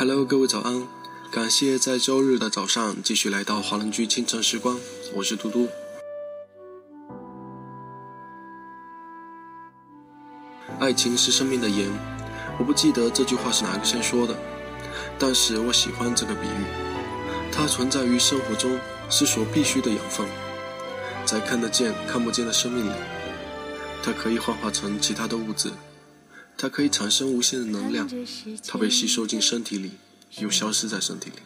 Hello，各位早安！感谢在周日的早上继续来到华人居清晨时光，我是嘟嘟。爱情是生命的盐，我不记得这句话是哪个先说的，但是我喜欢这个比喻。它存在于生活中，是所必须的养分，在看得见、看不见的生命里，它可以幻化成其他的物质。它可以产生无限的能量，它被吸收进身体里，又消失在身体里。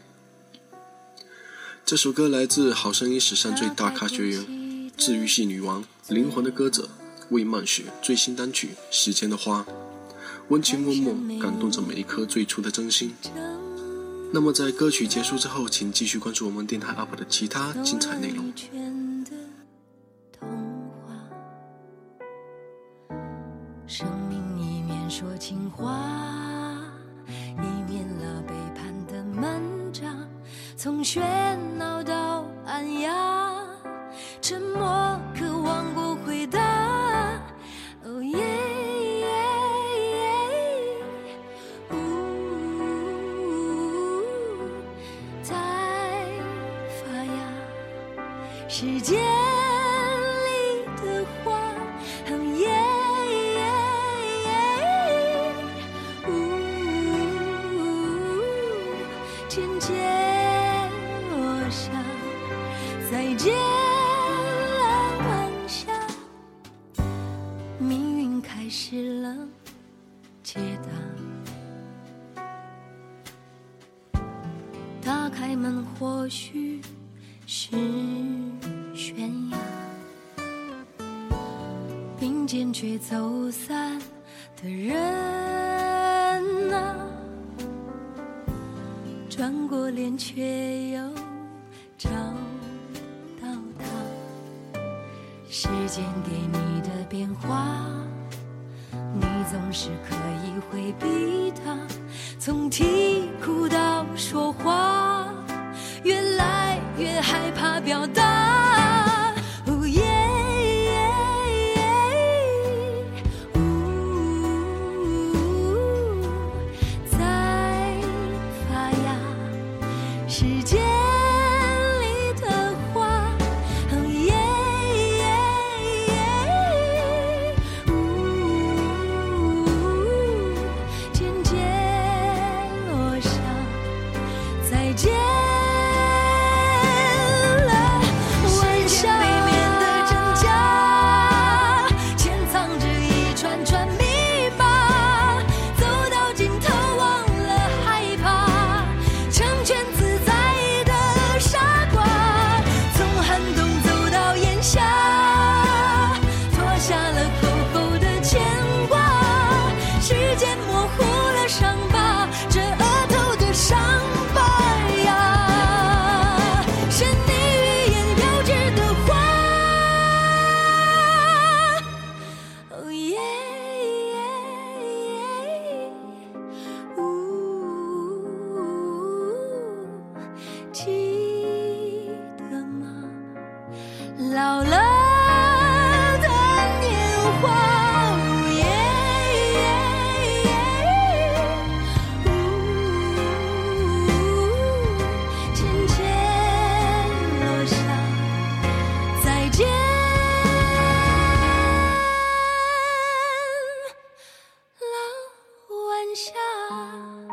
这首歌来自《好声音》史上最大咖学员、治愈系女王、灵魂的歌者魏曼雪最新单曲《时间的花》，温情脉脉，感动着每一颗最初的真心。那么在歌曲结束之后，请继续关注我们电台 UP 的其他精彩内容。说情话，以免了背叛的门长。从喧闹到安雅，沉默渴望过回答。哦耶耶耶，呜，在发芽，时间。渐渐落下，再见了晚霞，命运开始了解答。打开门或许是悬崖，并肩却走散的人却又找到他。时间给你的变化，你总是可以回避它。从啼哭到说话，越来越害怕表达。时间下。